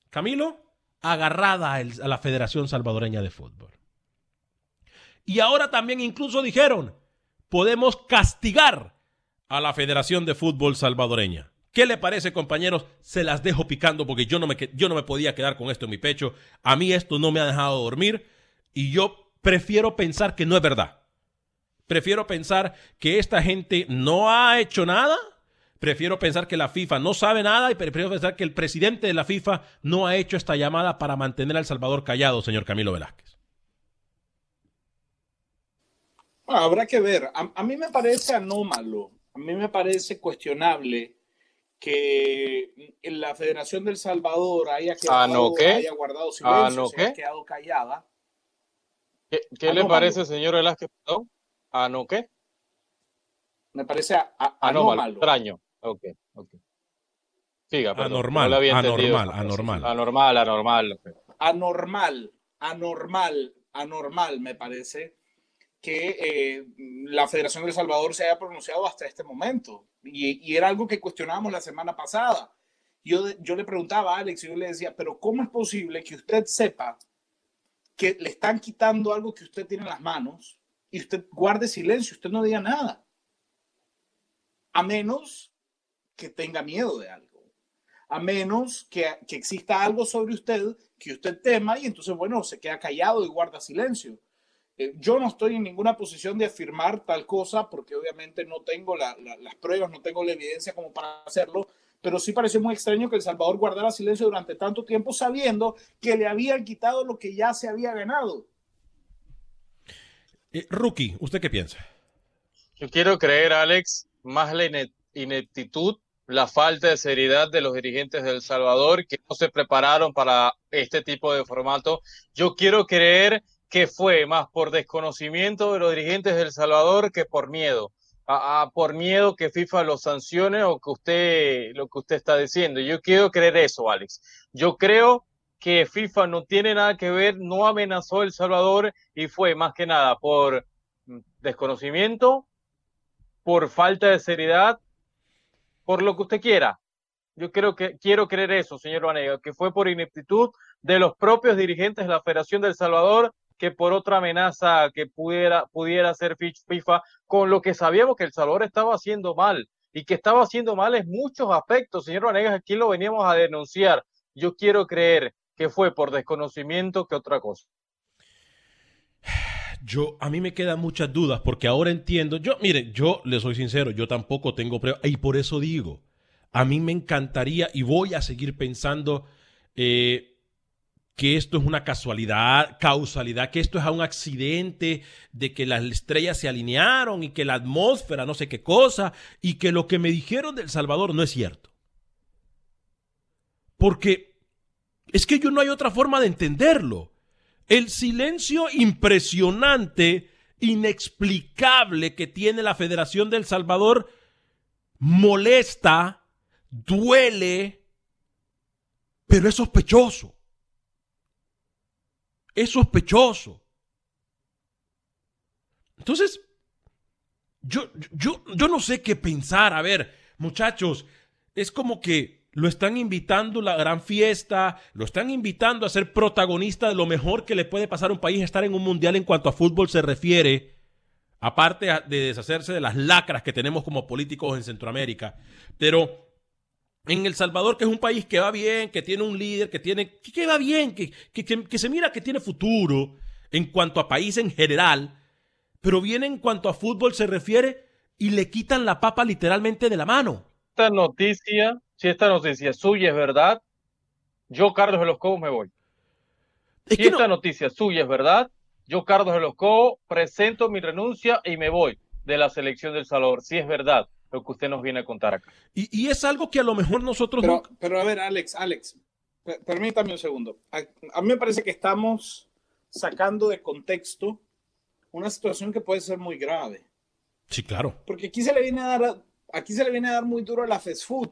Camilo, agarrada a la Federación Salvadoreña de Fútbol. Y ahora también incluso dijeron, podemos castigar a la Federación de Fútbol Salvadoreña. ¿Qué le parece, compañeros? Se las dejo picando porque yo no me, yo no me podía quedar con esto en mi pecho. A mí esto no me ha dejado dormir y yo prefiero pensar que no es verdad. Prefiero pensar que esta gente no ha hecho nada. Prefiero pensar que la FIFA no sabe nada y prefiero pensar que el presidente de la FIFA no ha hecho esta llamada para mantener a El Salvador callado, señor Camilo Velázquez. habrá que ver. A, mí me parece anómalo, a mí me parece cuestionable que la Federación del Salvador haya, quedado, haya guardado silencio, se haya quedado callada. ¿Qué, le parece, señor Velázquez? ¿A no qué? Me parece anómalo. Extraño. Ok, ok. Siga, anormal, anormal, anormal. Anormal, anormal. Anormal, anormal, anormal, me parece que eh, la Federación de El Salvador se haya pronunciado hasta este momento. Y, era algo que cuestionábamos la semana pasada. Yo, yo le preguntaba a Alex y yo le decía, pero ¿cómo es posible que usted sepa que le están quitando algo que usted tiene en las manos y usted guarde silencio, usted no diga nada? A menos que tenga miedo de algo. A menos que, que exista algo sobre usted que usted tema y entonces, bueno, se queda callado y guarda silencio eh, yo no estoy en ninguna posición de afirmar tal cosa porque obviamente no tengo las pruebas, no tengo la evidencia como para hacerlo, pero sí pareció muy extraño que El Salvador guardara silencio durante tanto tiempo sabiendo que le habían quitado lo que ya se había ganado. Eh, Rookie, ¿usted qué piensa? Yo quiero creer, Alex, más la ineptitud, la falta de seriedad de los dirigentes de El Salvador que no se prepararon para este tipo de formato. Yo quiero creer que fue más por desconocimiento de los dirigentes del Salvador que por miedo. Por miedo que FIFA los sancione o que usted lo que usted está diciendo. Yo quiero creer eso, Alex. Yo creo que FIFA no tiene nada que ver, no amenazó El Salvador y fue más que nada por desconocimiento, por falta de seriedad, por lo que usted quiera. Yo creo que quiero creer eso, señor Vanega, que fue por ineptitud de los propios dirigentes de la Federación del Salvador que por otra amenaza que pudiera, pudiera hacer FIFA, con lo que sabíamos que El Salvador estaba haciendo mal y que estaba haciendo mal en muchos aspectos. Señor Vanegas, aquí lo veníamos a denunciar. Yo quiero creer que fue por desconocimiento que otra cosa. Yo, a mí me quedan muchas dudas porque ahora entiendo. Yo, mire, yo le soy sincero, yo tampoco tengo pruebas y por eso digo, a mí me encantaría y voy a seguir pensando eh, que esto es una casualidad, causalidad, que esto es un accidente, de que las estrellas se alinearon y que la atmósfera, no sé qué cosa, y que lo que me dijeron del Salvador no es cierto. Porque es que yo no hay otra forma de entenderlo. El silencio impresionante, inexplicable que tiene la Federación del Salvador molesta, duele, pero es sospechoso es sospechoso. Entonces, yo, yo, yo no sé qué pensar. A ver, muchachos, es como que lo están invitando a la gran fiesta, lo están invitando a ser protagonista de lo mejor que le puede pasar a un país estar en un mundial en cuanto a fútbol se refiere, aparte de deshacerse de las lacras que tenemos como políticos en Centroamérica. Pero en El Salvador, que es un país que va bien, que tiene un líder, que tiene, que, va bien, que, que, se mira que tiene futuro en cuanto a país en general, pero viene en cuanto a fútbol se refiere y le quitan la papa literalmente de la mano. Esta noticia, si esta noticia suya es verdad, yo, Carlos de los Cobos, me voy. si esta noticia suya es verdad, yo, Carlos de los Cobos, presento mi renuncia y me voy de la selección del Salvador, si es verdad lo que usted nos viene a contar acá. Y, es algo que a lo mejor nosotros... Pero, pero a ver, Alex, Alex, permítame un segundo. A, mí me parece que estamos sacando de contexto una situación que puede ser muy grave. Sí, claro. Porque aquí se le viene a dar, aquí se le viene a dar muy duro a la fast food.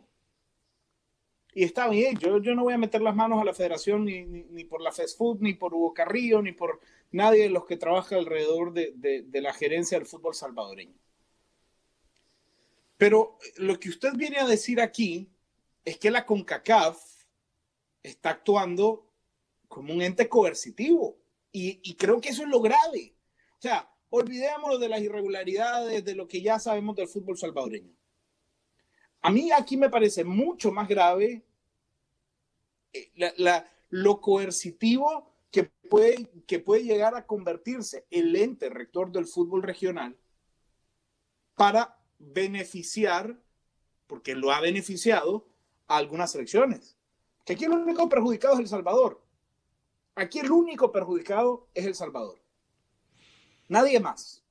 Y está bien, yo, yo no voy a meter las manos a la federación ni, ni, por la fast food, ni por Hugo Carrillo, ni por nadie de los que trabaja alrededor de, de, de la gerencia del fútbol salvadoreño. Pero lo que usted viene a decir aquí es que la CONCACAF está actuando como un ente coercitivo. Y, creo que eso es lo grave. O sea, olvidémonos de las irregularidades, de lo que ya sabemos del fútbol salvadoreño. A mí aquí me parece mucho más grave eh, lo coercitivo que puede, que puede llegar a convertirse el ente rector del fútbol regional para beneficiar, porque lo ha beneficiado, a algunas selecciones. Que aquí el único perjudicado es El Salvador. Aquí el único perjudicado es El Salvador. Nadie más.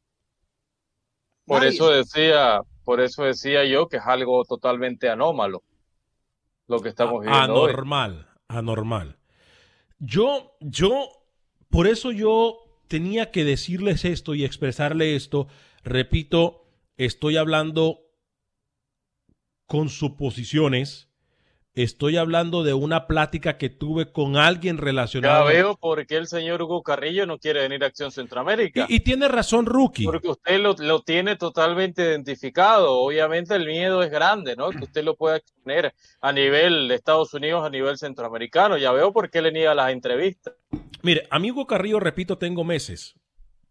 Por Nadie eso decía, por eso decía yo que es algo totalmente anómalo lo que estamos viviendo hoy. Anormal, anormal. Yo, yo, por eso yo tenía que decirles esto y expresarle esto. Repito, estoy hablando con suposiciones. Estoy hablando de una plática que tuve con alguien Ya relacionado. veo por qué el señor Hugo Carrillo no quiere venir a Acción Centroamérica. Y, y tiene razón, Rookie. Porque usted lo, lo tiene totalmente identificado. Obviamente el miedo es grande, ¿no? Que usted lo pueda exponer a nivel de Estados Unidos, a nivel centroamericano. Ya veo por qué le niega las entrevistas. Mire, amigo Carrillo, repito, tengo meses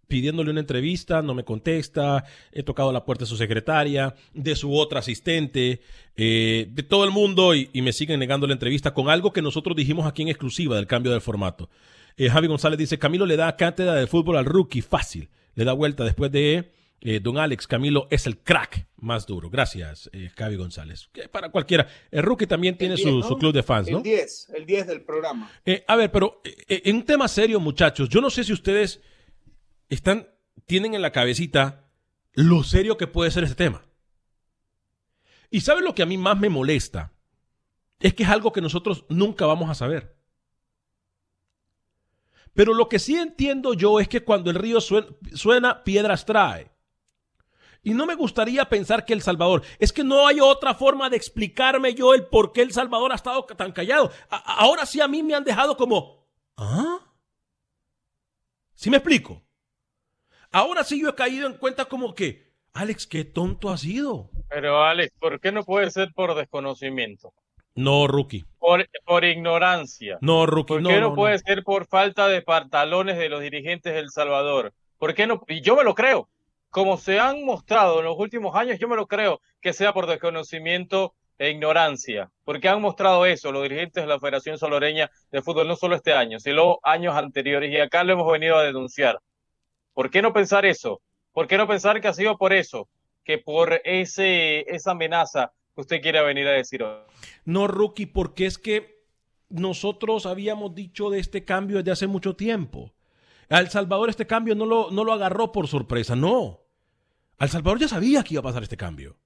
pidiéndole una entrevista, no me contesta, he tocado la puerta de su secretaria, de su otra asistente, eh, de todo el mundo y, y me siguen negando la entrevista con algo que nosotros dijimos aquí en exclusiva del cambio del formato. Eh, Javi González dice, Camilo le da cátedra de fútbol al rookie, fácil, le da vuelta después de eh, Don Alex, Camilo es el crack más duro. Gracias, Javi González. Que para cualquiera. El rookie también tiene su, 10, ¿no? su club de fans, ¿no? El 10, el 10 del programa. A ver, pero en un tema serio, muchachos, yo no sé si ustedes tienen en la cabecita lo serio que puede ser este tema. Y ¿saben lo que a mí más me molesta? Es que es algo que nosotros nunca vamos a saber. Pero lo que sí entiendo yo es que cuando el río suena, piedras trae. Y no me gustaría pensar que El Salvador, es que no hay otra forma de explicarme yo el por qué El Salvador ha estado tan callado. Ahora sí a mí me han dejado como, ¿ah? ¿Sí me explico? Ahora sí yo he caído en cuenta como que, Alex, qué tonto has sido. Pero Alex, ¿por qué no puede ser por desconocimiento? No, rookie. Por, por ignorancia. No, rookie. ¿Por no, qué no, no, no. puede ser por falta de pantalones de los dirigentes de El Salvador? ¿Por qué no? Y yo me lo creo. Como se han mostrado en los últimos años, yo me lo creo que sea por desconocimiento e ignorancia. Porque han mostrado eso los dirigentes de la Federación Salvadoreña de Fútbol, no solo este año, sino años anteriores. Y acá lo hemos venido a denunciar. ¿Por qué no pensar eso? ¿Por qué no pensar que ha sido por eso? Que por ese, esa amenaza que usted quiere venir a decir hoy. No, rookie, porque es que nosotros habíamos dicho de este cambio desde hace mucho tiempo. A El Salvador este cambio no lo, no lo agarró por sorpresa, no. Al Salvador ya sabía que iba a pasar este cambio.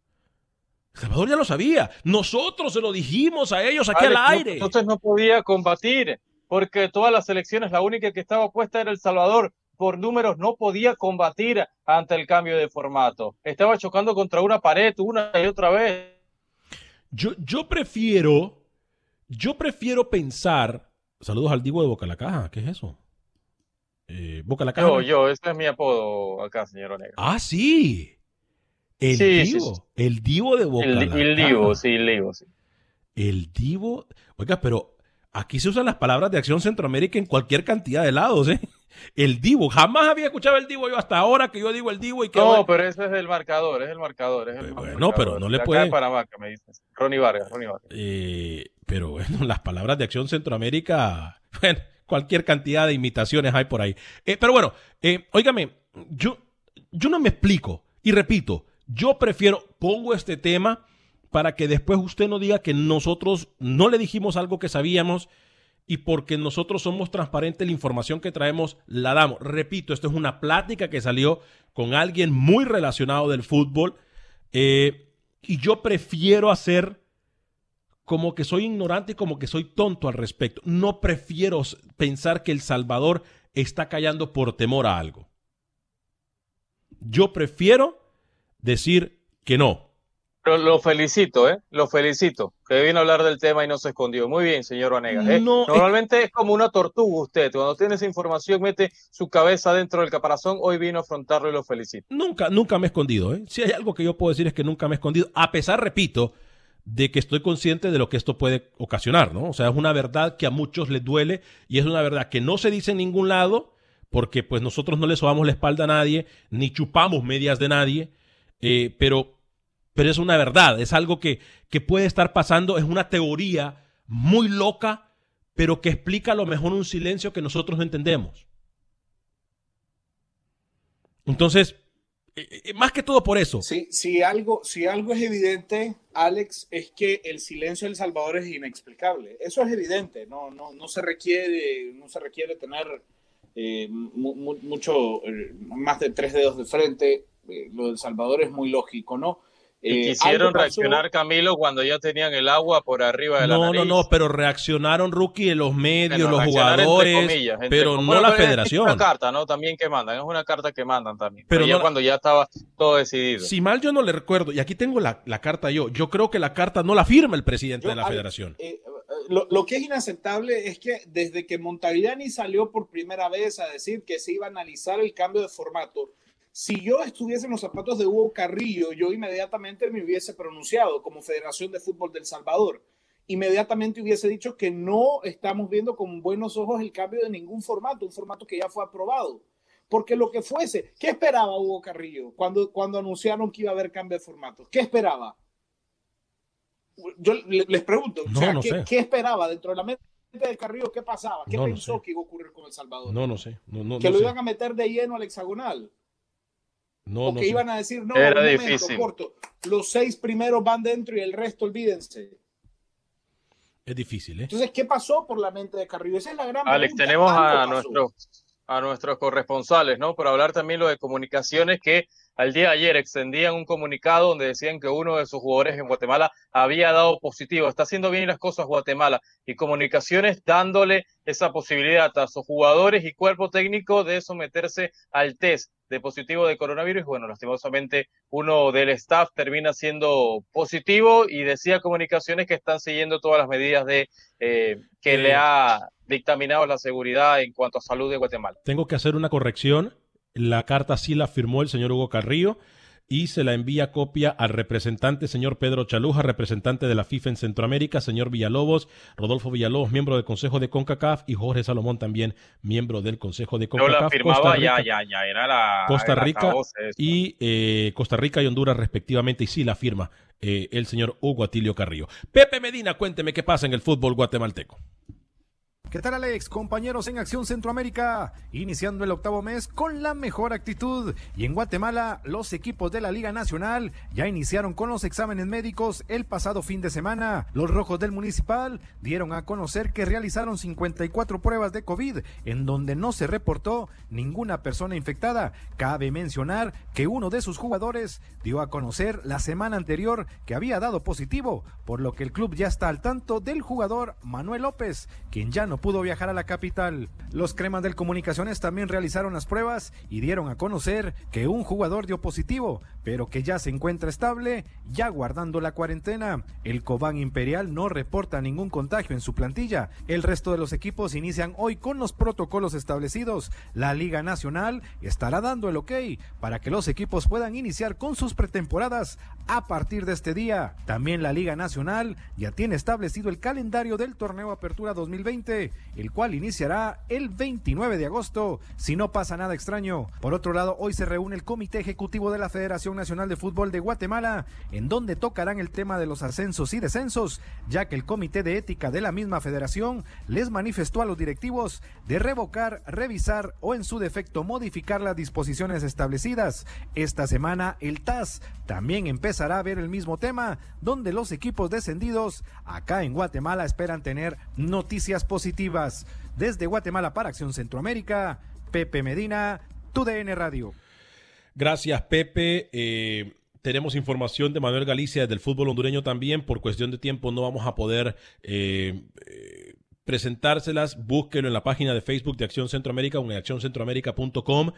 El Salvador ya lo sabía. Nosotros se lo dijimos a ellos aquí Alex, al no- aire. Entonces no podía combatir, porque todas las elecciones la única que estaba puesta era El Salvador. Por números no podía combatir ante el cambio de formato. Estaba chocando contra una pared una y otra vez. Yo, yo prefiero, yo prefiero pensar. Saludos al Divo de Boca la Caja. ¿Qué es eso? Eh, Boca la Caja. Yo, yo, ese es mi apodo acá, señor Onega. Ah, sí. El Sí, Divo. sí. El Divo de Boca El, la el Divo, Caja. sí, el Divo, sí. El Divo. Oiga, pero aquí se usan las palabras de Acción Centroamérica en cualquier cantidad de lados, ¿eh? El Divo. Jamás había escuchado el Divo yo hasta ahora que yo digo el Divo y que. No, pero ese es el marcador, es el marcador. Es el Bueno, marcador. pero no le De acá pueden- de Panamá, que me dices. Ronnie Vargas, Ronnie Vargas. Eh, pero bueno, las palabras de Acción Centroamérica, bueno, cualquier cantidad de imitaciones hay por ahí. Eh, pero bueno, eh, óigame, yo, yo no me explico. Y repito, yo prefiero, pongo este tema para que después usted no diga que nosotros no le dijimos algo que sabíamos y porque nosotros somos transparentes, la información que traemos la damos. Repito, esto es una plática que salió con alguien muy relacionado del fútbol eh, y yo prefiero hacer como que soy ignorante y como que soy tonto al respecto. No prefiero pensar que El Salvador está callando por temor a algo. Yo prefiero decir que no. Pero lo felicito, ¿eh? Lo felicito. Que vino a hablar del tema y no se escondió. Muy bien, señor Vanegas. ¿eh? No, es- Normalmente es... como una tortuga usted. Cuando tiene esa información, mete su cabeza dentro del caparazón. Hoy vino a afrontarlo y lo felicito. Nunca, nunca me he escondido. ¿eh? Si hay algo que yo puedo decir es que nunca me he escondido, a pesar, repito, de que estoy consciente de lo que esto puede ocasionar, ¿no? O sea, es una verdad que a muchos les duele y es una verdad que no se dice en ningún lado porque pues nosotros no le sobamos la espalda a nadie ni chupamos medias de nadie, eh, pero, pero es una verdad, es algo que, que puede estar pasando, es una teoría muy loca, pero que explica a lo mejor un silencio que nosotros no entendemos. Entonces, eh, eh, más que todo por eso. Sí, si algo, si algo es evidente, Alex, es que el silencio del Salvador es inexplicable. Eso es evidente, no, no, no se requiere, no se requiere tener eh, mucho, más de tres dedos de frente. lo del Salvador es muy lógico, ¿no? Y quisieron reaccionar, Camilo, cuando ya tenían el agua por arriba de la No, no, no, pero reaccionaron, Rookie, en los medios, los jugadores, pero no la federación. Es una carta, ¿no? También que mandan, es una carta que mandan también. Pero, ya cuando ya estaba todo decidido. Si mal yo no le recuerdo, y aquí tengo la, carta yo, yo creo que la carta no la firma el presidente de la federación. Eh, lo, lo, que es inaceptable es que desde que Montaviani salió por primera vez a decir que se iba a analizar el cambio de formato, si yo estuviese en los zapatos de Hugo Carrillo, yo inmediatamente me hubiese pronunciado como Federación de Fútbol del Salvador. Inmediatamente hubiese dicho que no estamos viendo con buenos ojos el cambio de ningún formato, un formato que ya fue aprobado. Porque lo que fuese, ¿qué esperaba Hugo Carrillo cuando, cuando anunciaron que iba a haber cambio de formato? ¿Qué esperaba? Yo les pregunto, ¿qué, esperaba dentro de la mente de Carrillo? ¿Qué pasaba? ¿Qué pensó que iba a ocurrir con El Salvador? No, no sé. que lo iban a meter de lleno al hexagonal. No, o que iban a decir, no, Era un momento, corto, los seis primeros van dentro y el resto olvídense. Es difícil, ¿eh? Entonces, ¿qué pasó por la mente de Carrillo? Esa es la gran Alex, tenemos a, nuestro, a nuestros corresponsales, ¿no? Por hablar también lo de comunicaciones que al día de ayer extendían un comunicado donde decían que uno de sus jugadores en Guatemala había dado positivo. Está haciendo bien las cosas Guatemala y comunicaciones dándole esa posibilidad a sus jugadores y cuerpo técnico de someterse al test de positivo de coronavirus. Bueno, lastimosamente uno del staff termina siendo positivo y decía comunicaciones que están siguiendo todas las medidas de eh, que le ha dictaminado la seguridad en cuanto a salud de Guatemala. Tengo que hacer una corrección. La carta sí la firmó el señor Hugo Carrillo y se la envía copia al representante señor Pedro Chaluja, representante de la FIFA en Centroamérica, señor Villalobos, Rodolfo Villalobos, miembro del Consejo de CONCACAF y Jorge Salomón también miembro del Consejo de CONCACAF. la firmaba Costa Rica, ya, ya, ya, era la Costa Rica y eh, Costa Rica y Honduras respectivamente y sí la firma eh, el señor Hugo Atilio Carrillo. Pepe Medina, cuénteme qué pasa en el fútbol guatemalteco. ¿Qué tal Alex? Compañeros en Acción Centroamérica, iniciando el octavo mes con la mejor actitud. Y en Guatemala, los equipos de la Liga Nacional ya iniciaron con los exámenes médicos el pasado fin de semana. Los rojos del municipal dieron a conocer que realizaron 54 pruebas de COVID, en donde no se reportó ninguna persona infectada. Cabe mencionar que uno de sus jugadores dio a conocer la semana anterior que había dado positivo, por lo que el club ya está al tanto del jugador Manuel López, quien ya no pudo viajar a la capital. Los cremas del Comunicaciones también realizaron las pruebas y dieron a conocer que un jugador dio positivo, pero que ya se encuentra estable, ya guardando la cuarentena. El Cobán Imperial no reporta ningún contagio en su plantilla. El resto de los equipos inician hoy con los protocolos establecidos. La Liga Nacional estará dando el ok para que los equipos puedan iniciar con sus pretemporadas a partir de este día. También la Liga Nacional ya tiene establecido el calendario del torneo Apertura 2020 el cual iniciará el 29 de agosto, si no pasa nada extraño. Por otro lado, hoy se reúne el Comité Ejecutivo de la Federación Nacional de Fútbol de Guatemala, en donde tocarán el tema de los ascensos y descensos, ya que el Comité de Ética de la misma federación les manifestó a los directivos de revocar, revisar o en su defecto modificar las disposiciones establecidas. Esta semana el TAS también empezará a ver el mismo tema, donde los equipos descendidos acá en Guatemala esperan tener noticias positivas desde Guatemala para Acción Centroamérica, Pepe Medina, TUDN Radio. Gracias, Pepe. Eh, tenemos información de Manuel Galicia del fútbol hondureño también. Por cuestión de tiempo no vamos a poder eh, eh, presentárselas. Búsquelo en la página de Facebook de Acción Centroamérica o.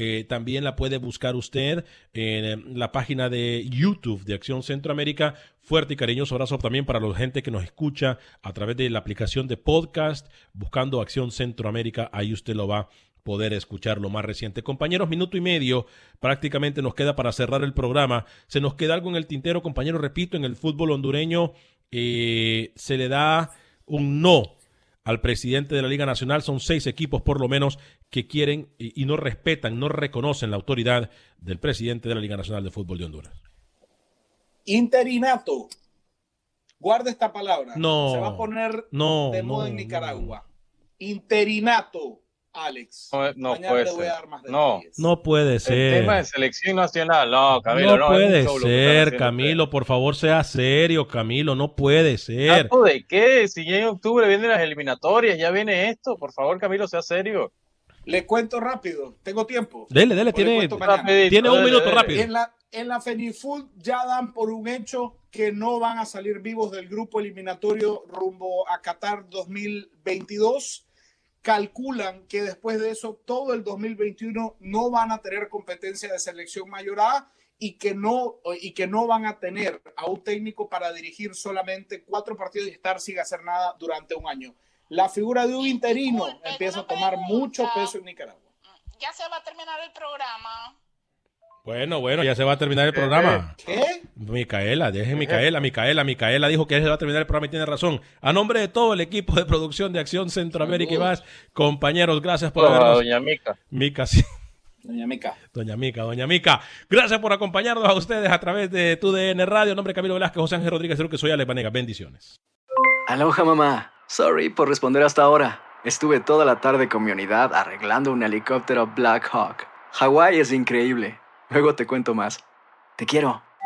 Eh, también la puede buscar usted en eh, la página de YouTube de Acción Centroamérica. Fuerte y cariñoso abrazo también para la gente que nos escucha a través de la aplicación de podcast, buscando Acción Centroamérica. Ahí usted lo va a poder escuchar lo más reciente. Compañeros, minuto y medio prácticamente nos queda para cerrar el programa. Se nos queda algo en el tintero, compañero, repito, en el fútbol hondureño eh, se le da un no al presidente de la Liga Nacional. Son seis equipos por lo menos que quieren y, no respetan, no reconocen la autoridad del presidente de la Liga Nacional de Fútbol de Honduras. Interinato. Guarda esta palabra. No. Se va a poner No, de moda no, en Nicaragua. Interinato, Alex. No, no Mañana puede te voy a ser. dar más No. No puede El ser. tema de selección nacional, no, Camilo, no puede ser, Camilo, por favor, sea serio, Camilo, no puede ser. ¿Dato de qué? Si ya en octubre vienen las eliminatorias, ya viene esto. Por favor, Camilo, sea serio. Le cuento rápido, tengo tiempo. Dele, dele, tiene. Rapidito, tiene un dele, minuto dele. rápido. En la, en la Fenifood ya dan por un hecho que no van a salir vivos del grupo eliminatorio rumbo a Qatar 2022. Calculan que después de eso todo el 2021 no van a tener competencia de selección mayor A y que no, y que no van a tener a un técnico para dirigir solamente cuatro partidos y estar sin hacer nada durante un año. La figura de un interino Disculpe, empieza a tomar pregunta. mucho peso en Nicaragua. Ya se va a terminar el programa. Bueno, bueno, ya se va a terminar el programa. ¿Qué? Micaela, deje Micaela, Micaela, Micaela dijo que se va a terminar el programa y tiene razón. A nombre de todo el equipo de producción de Acción Centroamérica y más, compañeros, gracias por habernos. doña Mica. Mica, sí. Doña Mica. Doña Mica, Doña Mica. Gracias por acompañarnos a ustedes a través de tu DN Radio. En nombre de Camilo Velázquez, José Ángel Rodríguez, creo que soy Alex Vanega. Bendiciones. Aloha mamá. Sorry por responder hasta ahora. Estuve toda la tarde con mi unidad arreglando un helicóptero Black Hawk. Hawái es increíble. Luego te cuento más. Te quiero.